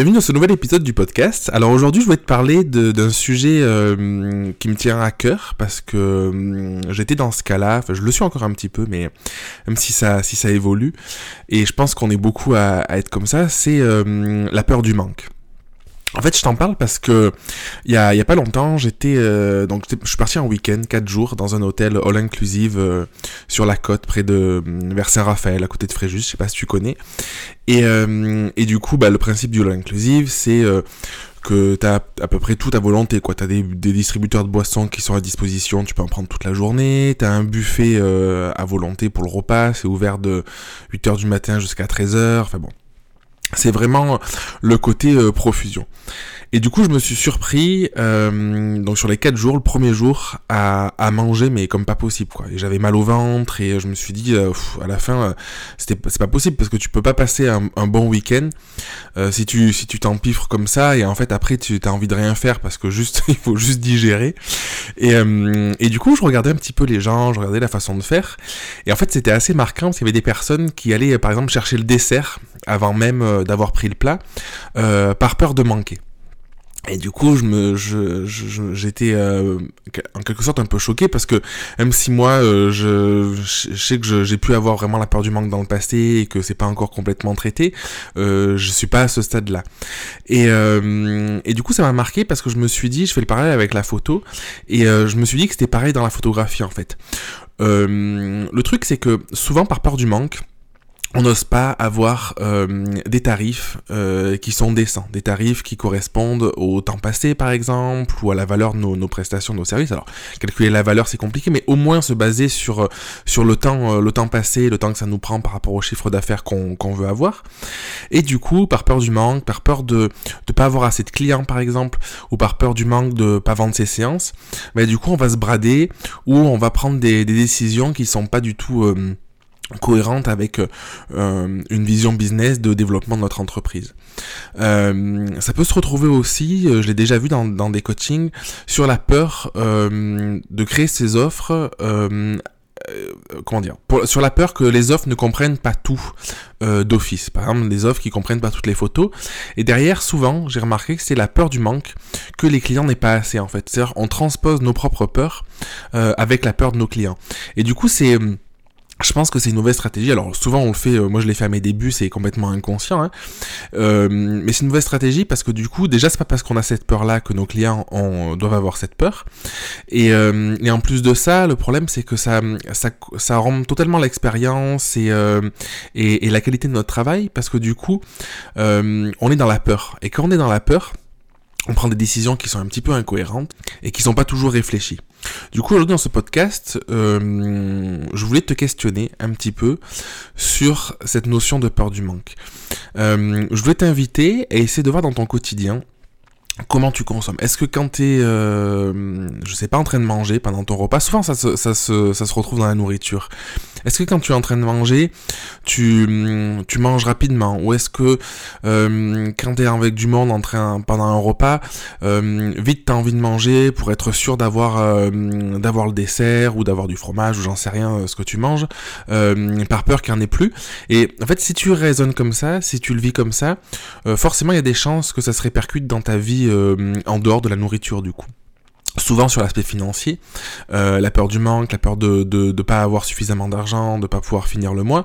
Bienvenue dans ce nouvel épisode du podcast. Alors aujourd'hui, je vais te parler d'un sujet euh, qui me tient à cœur parce que euh, j'étais dans ce cas-là. Enfin, je le suis encore un petit peu, mais même si ça, si ça évolue, et je pense qu'on est beaucoup à, être comme ça, c'est euh, la peur du manque. En fait, je t'en parle parce que il y a, pas longtemps, j'étais donc je suis parti en week-end, 4 jours dans un hôtel all inclusive sur la côte près de vers Saint-Raphaël, à côté de Fréjus, je sais pas si tu connais. Et, et du coup, bah, le principe du all inclusive, c'est que tu à peu près tout à volonté quoi. Tu as des, des, distributeurs de boissons qui sont à disposition, tu peux en prendre toute la journée, tu as un buffet à volonté pour le repas, c'est ouvert de 8h du matin jusqu'à 13h, enfin bon. C'est vraiment le côté euh, profusion. Et du coup, je me suis surpris, euh, donc sur les quatre jours, le premier jour, à, manger, mais comme pas possible, quoi. Et j'avais mal au ventre, et je me suis dit, euh, à la fin, euh, c'était, c'est pas possible, parce que tu peux pas passer un, bon week-end euh, si tu si tu t'empiffres comme ça, et en fait, après, tu as envie de rien faire, parce que juste, il faut juste digérer. Et, et du coup, je regardais un petit peu les gens, je regardais la façon de faire, et en fait, c'était assez marquant, parce qu'il y avait des personnes qui allaient, par exemple, chercher le dessert avant même d'avoir pris le plat, par peur de manquer. Et du coup, je j'étais euh, en quelque sorte un peu choqué parce que même si moi, euh, je, sais que j'ai pu avoir vraiment la peur du manque dans le passé et que c'est pas encore complètement traité, euh, je suis pas à ce stade-là. Et, euh, et du coup, ça m'a marqué parce que je me suis dit, je fais le parallèle avec la photo et je me suis dit que c'était pareil dans la photographie en fait. le truc, c'est que souvent par peur du manque, on n'ose pas avoir euh, des tarifs euh, qui sont décents, des tarifs qui correspondent au temps passé par exemple, ou à la valeur de nos, prestations, de nos services. Alors calculer la valeur c'est compliqué, mais au moins se baser sur, euh, sur le, temps, le temps passé, le temps que ça nous prend par rapport au chiffre d'affaires qu'on veut avoir. Et du coup, par peur du manque, par peur de ne pas avoir assez de clients par exemple, ou par peur du manque de pas vendre ses séances, bah, du coup on va se brader, ou on va prendre des, des décisions qui sont pas du tout cohérente avec euh, une vision business de développement de notre entreprise. Euh, ça peut se retrouver aussi, euh, je l'ai déjà vu dans, dans, des coachings, sur la peur de créer ces offres. comment dire Sur la peur que les offres ne comprennent pas tout d'office. Par exemple, des offres qui comprennent pas toutes les photos. Et derrière, souvent, j'ai remarqué que c'est la peur du manque que les clients n'aient pas assez en fait. C'est-à-dire, on transpose nos propres peurs avec la peur de nos clients. Et du coup, c'est je pense que c'est une mauvaise stratégie. Alors souvent on le fait, euh, moi je l'ai fait à mes débuts, c'est complètement inconscient. Hein. Euh, mais c'est une mauvaise stratégie parce que du coup, déjà c'est pas parce qu'on a cette peur-là que nos clients doivent avoir cette peur. Et, euh, et en plus de ça, le problème c'est que ça, ça, ça rend totalement l'expérience et, et, et, la qualité de notre travail parce que du coup, on est dans la peur. Et quand on est dans la peur, on prend des décisions qui sont un petit peu incohérentes et qui sont pas toujours réfléchies. Du coup, aujourd'hui dans ce podcast, euh, je voulais te questionner un petit peu sur cette notion de peur du manque. Euh, je voulais t'inviter à essayer de voir dans ton quotidien comment tu consommes. Est-ce que quand tu es, euh, je sais pas, en train de manger pendant ton repas, souvent ça se retrouve dans la nourriture. Est-ce que quand tu es en train de manger, tu, tu manges rapidement Ou est-ce que euh, quand tu es avec du monde en train, pendant un repas, euh, vite tu as envie de manger pour être sûr d'avoir euh, d'avoir le dessert ou d'avoir du fromage ou j'en sais rien euh, ce que tu manges, euh, par peur qu'il n'y en ait plus? Et en fait, si tu raisonnes comme ça, si tu le vis comme ça, forcément il y a des chances que ça se répercute dans ta vie en dehors de la nourriture du coup souvent sur l'aspect financier, euh, la peur du manque, la peur de de pas avoir suffisamment d'argent, de pas pouvoir finir le mois,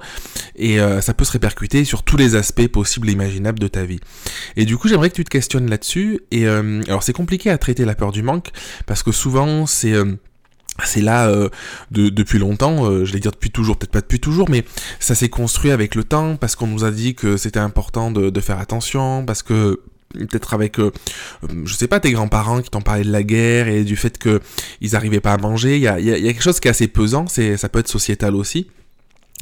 et euh, ça peut se répercuter sur tous les aspects possibles et imaginables de ta vie. Et du coup, j'aimerais que tu te questionnes là-dessus. Et euh, alors, c'est compliqué à traiter la peur du manque parce que souvent c'est c'est là de, depuis longtemps, je vais dire depuis toujours, peut-être pas depuis toujours, mais ça s'est construit avec le temps parce qu'on nous a dit que c'était important de, faire attention, parce que peut-être avec, euh, je sais pas, tes grands-parents qui t'ont parlé de la guerre et du fait que ils pas à manger. Il y a, quelque chose qui est assez pesant. Ça peut être sociétal aussi.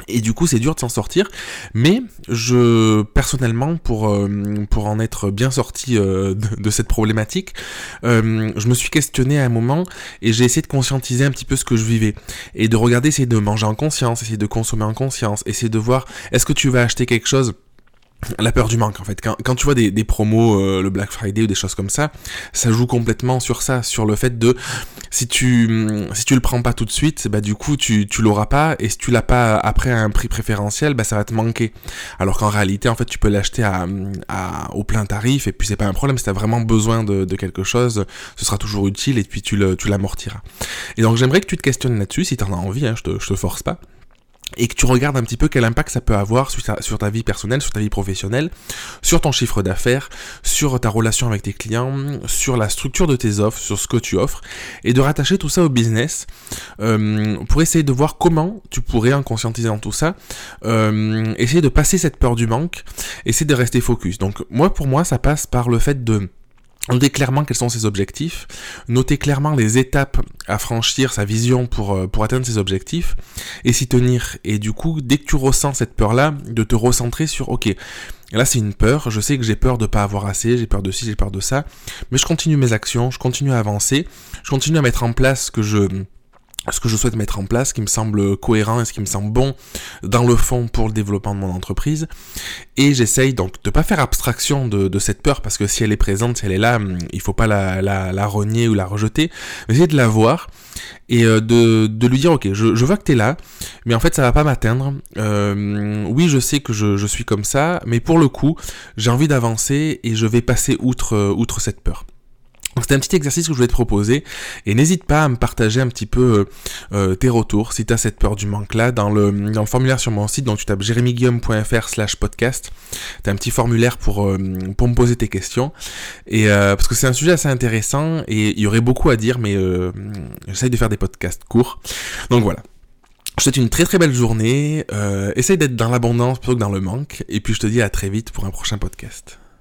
Et du coup, c'est dur de s'en sortir, mais je personnellement, pour euh, pour en être bien sorti euh, de, cette problématique, je me suis questionné à un moment et j'ai essayé de conscientiser un petit peu ce que je vivais et de regarder, essayer de manger en conscience, essayer de consommer en conscience, essayer de voir est-ce que tu vas acheter quelque chose la peur du manque en fait. Quand, quand tu vois des, des promos, euh, le Black Friday ou des choses comme ça, ça joue complètement sur ça, sur le fait de si tu si tu le prends pas tout de suite, bah du coup tu, tu l'auras pas et si tu l'as pas après à un prix préférentiel, bah ça va te manquer. Alors qu'en réalité en fait tu peux l'acheter à, à, au plein tarif et puis c'est pas un problème si t'as vraiment besoin de, de, quelque chose, ce sera toujours utile et puis tu le tu l'amortiras. Et donc j'aimerais que tu te questionnes là-dessus si t'en as envie, hein, je te je te force pas et que tu regardes un petit peu quel impact ça peut avoir sur ta, vie personnelle, sur ta vie professionnelle, sur ton chiffre d'affaires, sur ta relation avec tes clients, sur la structure de tes offres, sur ce que tu offres, et de rattacher tout ça au business euh, pour essayer de voir comment tu pourrais, en conscientisant tout ça, euh, essayer de passer cette peur du manque, essayer de rester focus. Donc moi, pour moi, ça passe par le fait de Noter clairement quels sont ses objectifs, noter clairement les étapes à franchir, sa vision pour, euh, pour atteindre ses objectifs, et s'y tenir. Et du coup, dès que tu ressens cette peur-là, de te recentrer sur, ok, là c'est une peur, je sais que j'ai peur de pas avoir assez, j'ai peur de ci, j'ai peur de ça, mais je continue mes actions, je continue à avancer, je continue à mettre en place ce que je ce que je souhaite mettre en place, ce qui me semble cohérent et ce qui me semble bon dans le fond pour le développement de mon entreprise. Et j'essaye donc de pas faire abstraction de, cette peur parce que si elle est présente, si elle est là, hum, il faut pas la, la, la renier ou la rejeter, essayer de la voir et euh, de, de lui dire ok, je, je vois que t'es là, mais en fait ça va pas m'atteindre. Euh, oui, je sais que je, je suis comme ça, mais pour le coup, j'ai envie d'avancer et je vais passer outre, euh, outre cette peur. C'était un petit exercice que je voulais te proposer. Et n'hésite pas à me partager un petit peu euh, euh tes retours si tu as cette peur du manque là dans le, dans le formulaire sur mon site. Donc tu tapes jérémyguillaume.fr slash podcast. Tu as un petit formulaire pour, euh, pour me poser tes questions. Et euh, parce que c'est un sujet assez intéressant et il y aurait beaucoup à dire mais j'essaye de faire des podcasts courts. Donc voilà. Je te souhaite une très très belle journée, essaye d'être dans l'abondance plutôt que dans le manque, et puis je te dis à très vite pour un prochain podcast.